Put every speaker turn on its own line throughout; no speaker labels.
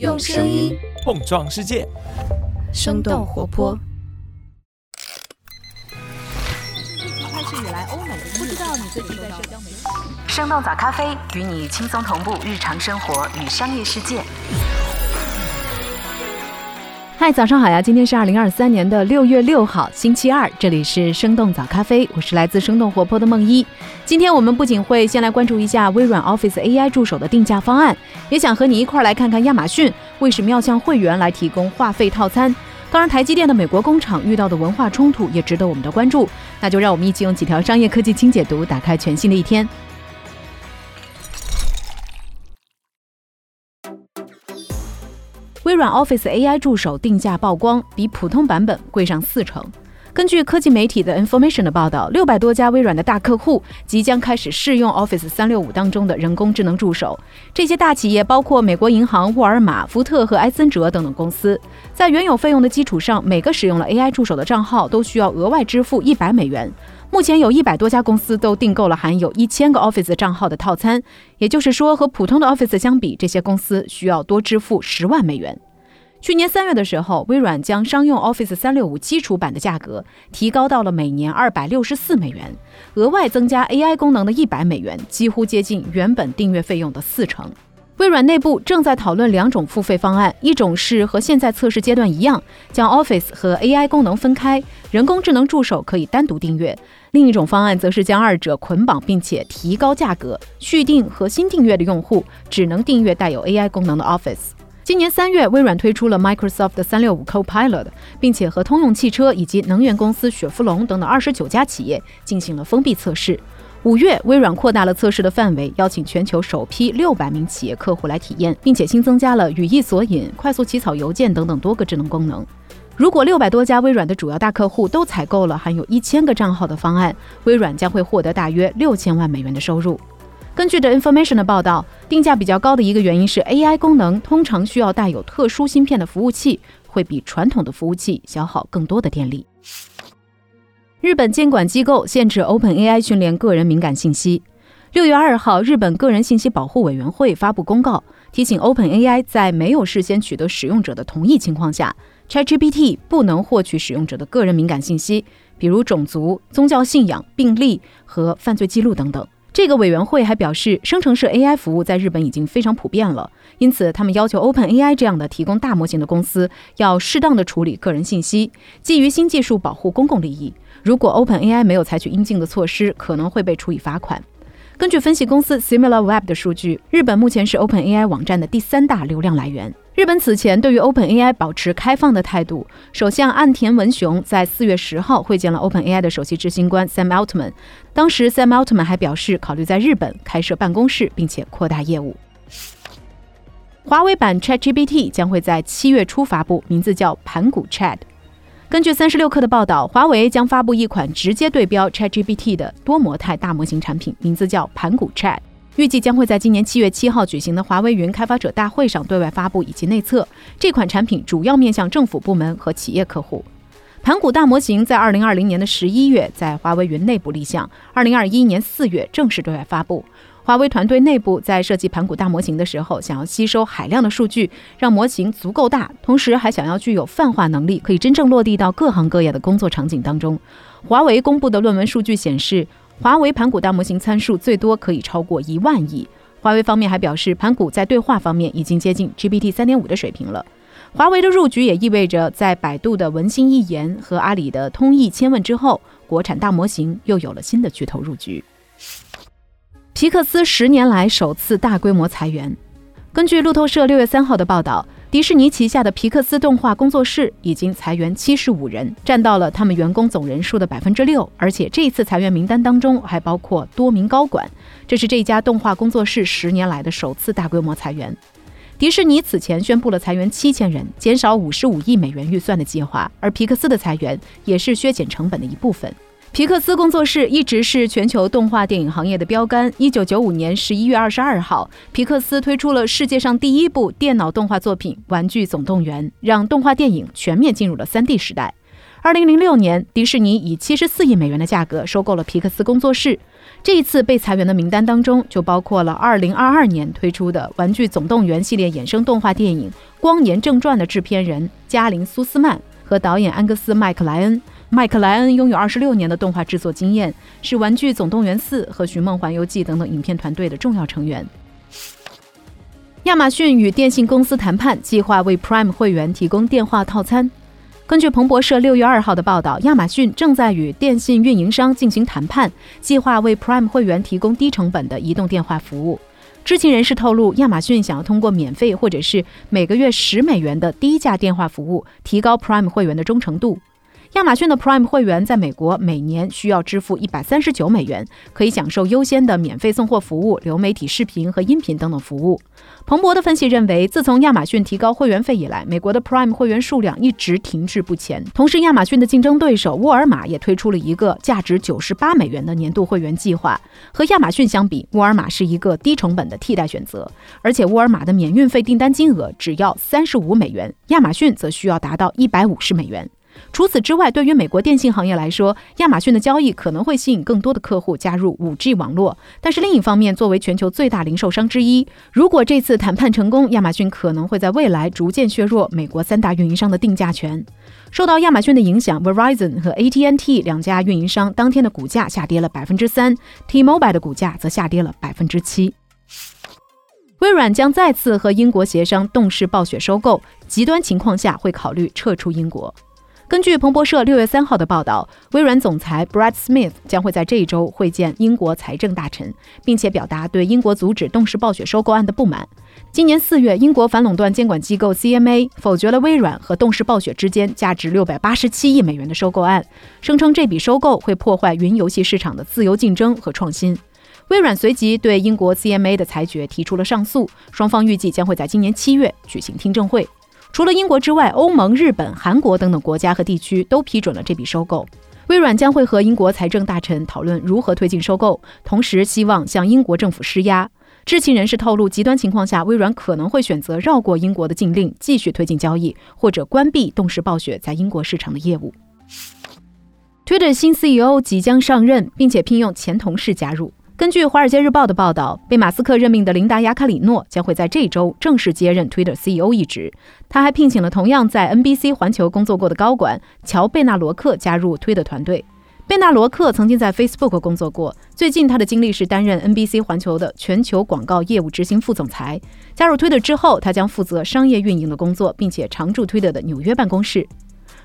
用声音
碰撞世界，
生动活泼。
开始以来，欧美不知道你最近在社交媒体。
生动早咖啡与你轻松同步日常生活与商业世界。
嗨，早上好呀！今天是二零二三年的六月六号，星期二，这里是生动早咖啡，我是来自生动活泼的梦一。今天我们不仅会先来关注一下微软 Office AI 助手的定价方案，也想和你一块儿来看看亚马逊为什么要向会员来提供话费套餐。当然，台积电的美国工厂遇到的文化冲突也值得我们的关注。那就让我们一起用几条商业科技轻解读，打开全新的一天。微软 Office AI 助手定价曝光，比普通版本贵上四成。根据科技媒体的 Information 的报道，六百多家微软的大客户即将开始试用 Office 三六五当中的人工智能助手。这些大企业包括美国银行、沃尔玛、福特和埃森哲等等公司。在原有费用的基础上，每个使用了 AI 助手的账号都需要额外支付一百美元。目前有一百多家公司都订购了含有一千个 Office 账号的套餐，也就是说，和普通的 Office 相比，这些公司需要多支付十万美元。去年三月的时候，微软将商用 Office 三六五基础版的价格提高到了每年二百六十四美元，额外增加 AI 功能的一百美元，几乎接近原本订阅费用的四成。微软内部正在讨论两种付费方案，一种是和现在测试阶段一样，将 Office 和 AI 功能分开，人工智能助手可以单独订阅；另一种方案则是将二者捆绑，并且提高价格，续订和新订阅的用户只能订阅带有 AI 功能的 Office。今年三月，微软推出了 Microsoft 的三六五 Copilot，并且和通用汽车以及能源公司雪佛龙等等二十九家企业进行了封闭测试。五月，微软扩大了测试的范围，邀请全球首批六百名企业客户来体验，并且新增加了语义索引、快速起草邮件等等多个智能功能。如果六百多家微软的主要大客户都采购了含有一千个账号的方案，微软将会获得大约六千万美元的收入。根据 The Information 的报道，定价比较高的一个原因是 AI 功能通常需要带有特殊芯片的服务器，会比传统的服务器消耗更多的电力。日本监管机构限制 OpenAI 训练个人敏感信息。六月二号，日本个人信息保护委员会发布公告，提醒 OpenAI 在没有事先取得使用者的同意情况下，ChatGPT 不能获取使用者的个人敏感信息，比如种族、宗教信仰、病例和犯罪记录等等。这个委员会还表示，生成式 AI 服务在日本已经非常普遍了，因此他们要求 OpenAI 这样的提供大模型的公司要适当的处理个人信息，基于新技术保护公共利益。如果 OpenAI 没有采取应尽的措施，可能会被处以罚款。根据分析公司 SimilarWeb 的数据，日本目前是 OpenAI 网站的第三大流量来源。日本此前对于 OpenAI 保持开放的态度，首相岸田文雄在四月十号会见了 OpenAI 的首席执行官 Sam Altman。当时 Sam Altman 还表示考虑在日本开设办公室，并且扩大业务。华为版 ChatGPT 将会在七月初发布，名字叫盘古 Chat。根据三十六氪的报道，华为将发布一款直接对标 ChatGPT 的多模态大模型产品，名字叫盘古 Chat。预计将会在今年七月七号举行的华为云开发者大会上对外发布以及内测。这款产品主要面向政府部门和企业客户。盘古大模型在二零二零年的十一月在华为云内部立项，二零二一年四月正式对外发布。华为团队内部在设计盘古大模型的时候，想要吸收海量的数据，让模型足够大，同时还想要具有泛化能力，可以真正落地到各行各业的工作场景当中。华为公布的论文数据显示。华为盘古大模型参数最多可以超过一万亿。华为方面还表示，盘古在对话方面已经接近 GPT 三点五的水平了。华为的入局也意味着，在百度的文心一言和阿里的通义千问之后，国产大模型又有了新的巨头入局。皮克斯十年来首次大规模裁员。根据路透社六月三号的报道。迪士尼旗下的皮克斯动画工作室已经裁员七十五人，占到了他们员工总人数的百分之六。而且这一次裁员名单当中还包括多名高管，这是这家动画工作室十年来的首次大规模裁员。迪士尼此前宣布了裁员七千人，减少五十五亿美元预算的计划，而皮克斯的裁员也是削减成本的一部分。皮克斯工作室一直是全球动画电影行业的标杆。一九九五年十一月二十二号，皮克斯推出了世界上第一部电脑动画作品《玩具总动员》，让动画电影全面进入了三 D 时代。二零零六年，迪士尼以七十四亿美元的价格收购了皮克斯工作室。这一次被裁员的名单当中，就包括了二零二二年推出的《玩具总动员》系列衍生动画电影《光年正传》的制片人加林·苏斯曼和导演安格斯·麦克莱恩。麦克莱恩拥有二十六年的动画制作经验，是《玩具总动员四》和《寻梦环游记》等等影片团队的重要成员。亚马逊与电信公司谈判，计划为 Prime 会员提供电话套餐。根据彭博社六月二号的报道，亚马逊正在与电信运营商进行谈判，计划为 Prime 会员提供低成本的移动电话服务。知情人士透露，亚马逊想要通过免费或者是每个月十美元的低价电话服务，提高 Prime 会员的忠诚度。亚马逊的 Prime 会员在美国每年需要支付一百三十九美元，可以享受优先的免费送货服务、流媒体视频和音频等等服务。彭博的分析认为，自从亚马逊提高会员费以来，美国的 Prime 会员数量一直停滞不前。同时，亚马逊的竞争对手沃尔玛也推出了一个价值九十八美元的年度会员计划。和亚马逊相比，沃尔玛是一个低成本的替代选择，而且沃尔玛的免运费订单金额只要三十五美元，亚马逊则需要达到一百五十美元。除此之外，对于美国电信行业来说，亚马逊的交易可能会吸引更多的客户加入 5G 网络。但是另一方面，作为全球最大零售商之一，如果这次谈判成功，亚马逊可能会在未来逐渐削弱美国三大运营商的定价权。受到亚马逊的影响，Verizon 和 AT&T 两家运营商当天的股价下跌了百分之三，T-Mobile 的股价则下跌了百分之七。微软将再次和英国协商动视暴雪收购，极端情况下会考虑撤出英国。根据彭博社六月三号的报道，微软总裁 Brad Smith 将会在这一周会见英国财政大臣，并且表达对英国阻止动视暴雪收购案的不满。今年四月，英国反垄断监管机构 CMA 否决了微软和动视暴雪之间价值六百八十七亿美元的收购案，声称这笔收购会破坏云游戏市场的自由竞争和创新。微软随即对英国 CMA 的裁决提出了上诉，双方预计将会在今年七月举行听证会。除了英国之外，欧盟、日本、韩国等等国家和地区都批准了这笔收购。微软将会和英国财政大臣讨论如何推进收购，同时希望向英国政府施压。知情人士透露，极端情况下，微软可能会选择绕过英国的禁令，继续推进交易，或者关闭动视暴雪在英国市场的业务。Twitter 新 CEO 即将上任，并且聘用前同事加入。根据《华尔街日报》的报道，被马斯克任命的琳达·雅卡里诺将会在这周正式接任 Twitter CEO 一职。他还聘请了同样在 NBC 环球工作过的高管乔·贝纳罗克加入 Twitter 团队。贝纳罗克曾经在 Facebook 工作过，最近他的经历是担任 NBC 环球的全球广告业务执行副总裁。加入 Twitter 之后，他将负责商业运营的工作，并且常驻 Twitter 的纽约办公室。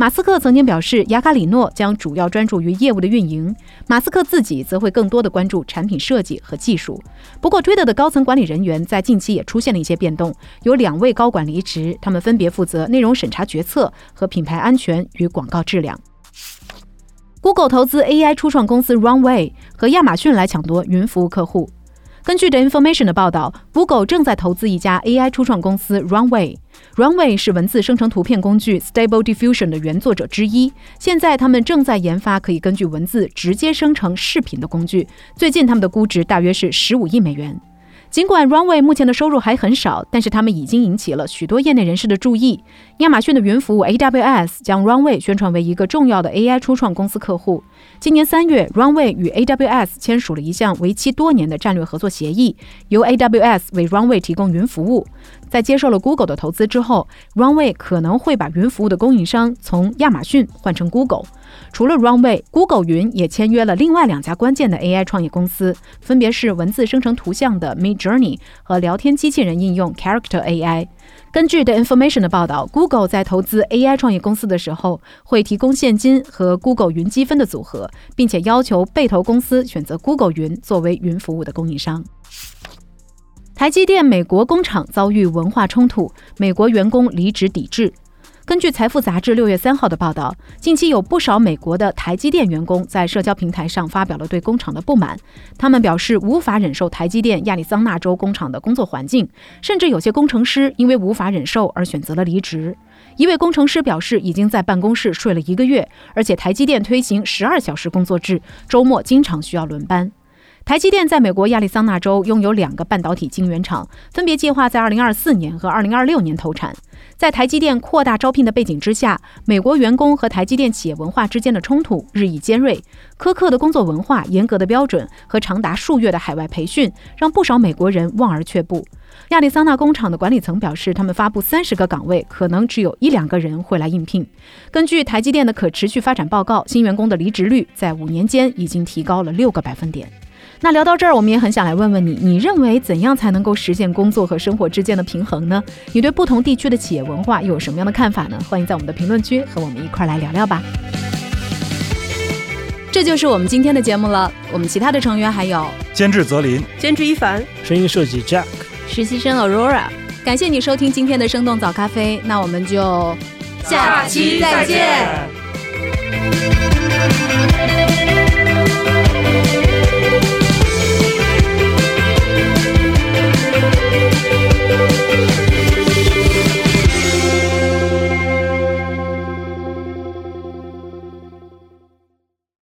马斯克曾经表示，雅卡里诺将主要专注于业务的运营，马斯克自己则会更多的关注产品设计和技术。不过，Twitter 的高层管理人员在近期也出现了一些变动，有两位高管离职，他们分别负责内容审查决策和品牌安全与广告质量。Google 投资 AI 初创公司 Runway 和亚马逊来抢夺云服务客户。根据 The Information 的报道，Google 正在投资一家 AI 初创公司 Runway。Runway 是文字生成图片工具 Stable Diffusion 的原作者之一。现在他们正在研发可以根据文字直接生成视频的工具。最近他们的估值大约是十五亿美元。尽管 Runway 目前的收入还很少，但是他们已经引起了许多业内人士的注意。亚马逊的云服务 AWS 将 Runway 宣传为一个重要的 AI 初创公司客户。今年三月，Runway 与 AWS 签署了一项为期多年的战略合作协议，由 AWS 为 Runway 提供云服务。在接受了 Google 的投资之后，Runway 可能会把云服务的供应商从亚马逊换成 Google。除了 Runway，Google 云也签约了另外两家关键的 AI 创业公司，分别是文字生成图像的 Midjourney 和聊天机器人应用 Character AI。根据 The Information 的报道，Google 在投资 AI 创业公司的时候，会提供现金和 Google 云积分的组合，并且要求被投公司选择 Google 云作为云服务的供应商。台积电美国工厂遭遇文化冲突，美国员工离职抵制。根据《财富》杂志六月三号的报道，近期有不少美国的台积电员工在社交平台上发表了对工厂的不满。他们表示无法忍受台积电亚利桑那州工厂的工作环境，甚至有些工程师因为无法忍受而选择了离职。一位工程师表示，已经在办公室睡了一个月，而且台积电推行十二小时工作制，周末经常需要轮班。台积电在美国亚利桑那州拥有两个半导体晶圆厂，分别计划在2024年和2026年投产。在台积电扩大招聘的背景之下，美国员工和台积电企业文化之间的冲突日益尖锐。苛刻的工作文化、严格的标准和长达数月的海外培训，让不少美国人望而却步。亚利桑那工厂的管理层表示，他们发布三十个岗位，可能只有一两个人会来应聘。根据台积电的可持续发展报告，新员工的离职率在五年间已经提高了六个百分点。那聊到这儿，我们也很想来问问你，你认为怎样才能够实现工作和生活之间的平衡呢？你对不同地区的企业文化又有什么样的看法呢？欢迎在我们的评论区和我们一块儿来聊聊吧。这就是我们今天的节目了。我们其他的成员还有
监制泽林、
监制一凡、
声音设计 Jack、
实习生 Aurora。
感谢你收听今天的生动早咖啡，那我们就
下期再见。